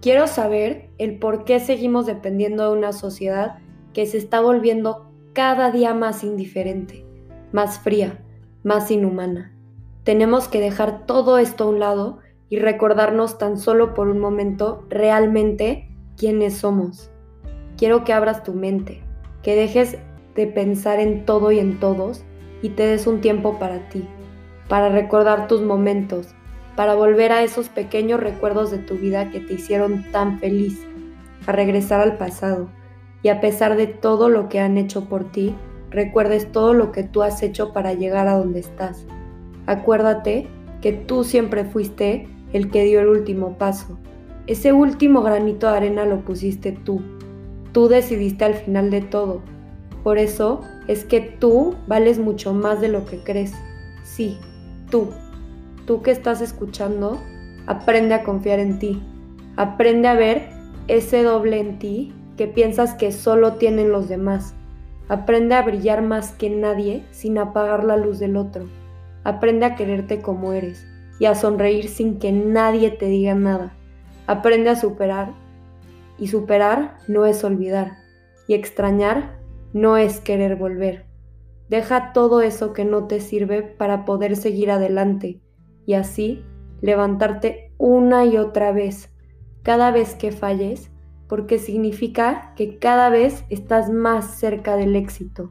quiero saber el por qué seguimos dependiendo de una sociedad que se está volviendo cada día más indiferente, más fría, más inhumana. Tenemos que dejar todo esto a un lado y recordarnos tan solo por un momento realmente quiénes somos. Quiero que abras tu mente, que dejes de pensar en todo y en todos y te des un tiempo para ti, para recordar tus momentos, para volver a esos pequeños recuerdos de tu vida que te hicieron tan feliz, a regresar al pasado y a pesar de todo lo que han hecho por ti, recuerdes todo lo que tú has hecho para llegar a donde estás. Acuérdate que tú siempre fuiste el que dio el último paso. Ese último granito de arena lo pusiste tú. Tú decidiste al final de todo. Por eso es que tú vales mucho más de lo que crees. Sí, tú. Tú que estás escuchando, aprende a confiar en ti. Aprende a ver ese doble en ti que piensas que solo tienen los demás. Aprende a brillar más que nadie sin apagar la luz del otro. Aprende a quererte como eres y a sonreír sin que nadie te diga nada. Aprende a superar. Y superar no es olvidar. Y extrañar no es querer volver. Deja todo eso que no te sirve para poder seguir adelante y así levantarte una y otra vez, cada vez que falles, porque significa que cada vez estás más cerca del éxito.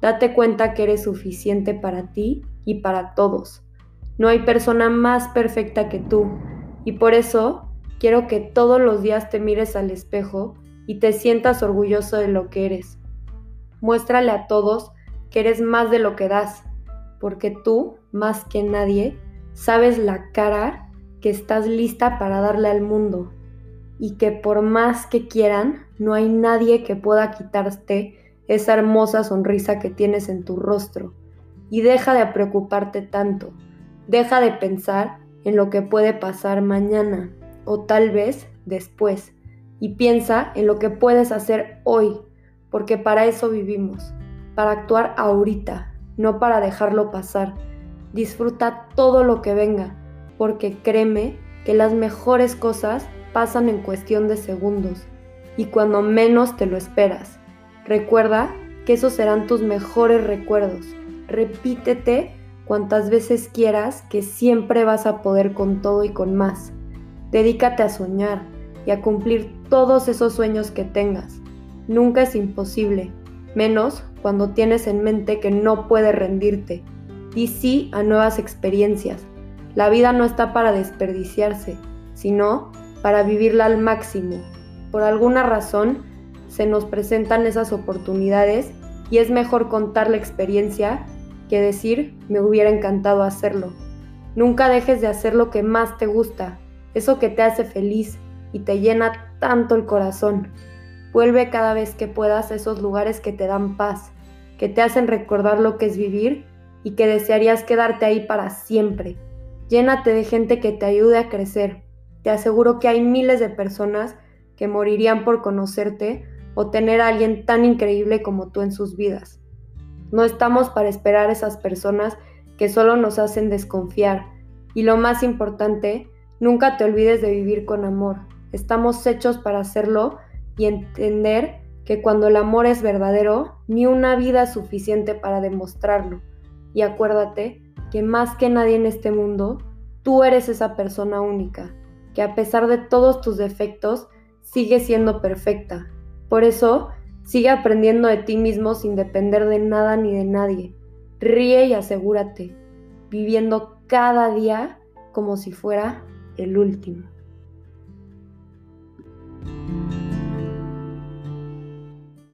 Date cuenta que eres suficiente para ti y para todos. No hay persona más perfecta que tú y por eso quiero que todos los días te mires al espejo y te sientas orgulloso de lo que eres. Muéstrale a todos que eres más de lo que das, porque tú, más que nadie, sabes la cara que estás lista para darle al mundo y que por más que quieran, no hay nadie que pueda quitarte esa hermosa sonrisa que tienes en tu rostro. Y deja de preocuparte tanto, deja de pensar en lo que puede pasar mañana o tal vez después y piensa en lo que puedes hacer hoy, porque para eso vivimos, para actuar ahorita, no para dejarlo pasar. Disfruta todo lo que venga, porque créeme que las mejores cosas pasan en cuestión de segundos y cuando menos te lo esperas. Recuerda que esos serán tus mejores recuerdos. Repítete cuantas veces quieras que siempre vas a poder con todo y con más. Dedícate a soñar y a cumplir todos esos sueños que tengas. Nunca es imposible, menos cuando tienes en mente que no puedes rendirte. Y sí a nuevas experiencias. La vida no está para desperdiciarse, sino para vivirla al máximo. Por alguna razón se nos presentan esas oportunidades y es mejor contar la experiencia que decir me hubiera encantado hacerlo. Nunca dejes de hacer lo que más te gusta, eso que te hace feliz y te llena tanto el corazón. Vuelve cada vez que puedas a esos lugares que te dan paz, que te hacen recordar lo que es vivir y que desearías quedarte ahí para siempre. Llénate de gente que te ayude a crecer, te aseguro que hay miles de personas que morirían por conocerte o tener a alguien tan increíble como tú en sus vidas. No estamos para esperar a esas personas que solo nos hacen desconfiar. Y lo más importante, nunca te olvides de vivir con amor. Estamos hechos para hacerlo y entender que cuando el amor es verdadero, ni una vida es suficiente para demostrarlo. Y acuérdate que más que nadie en este mundo, tú eres esa persona única que a pesar de todos tus defectos, sigue siendo perfecta. Por eso, sigue aprendiendo de ti mismo sin depender de nada ni de nadie. Ríe y asegúrate, viviendo cada día como si fuera el último.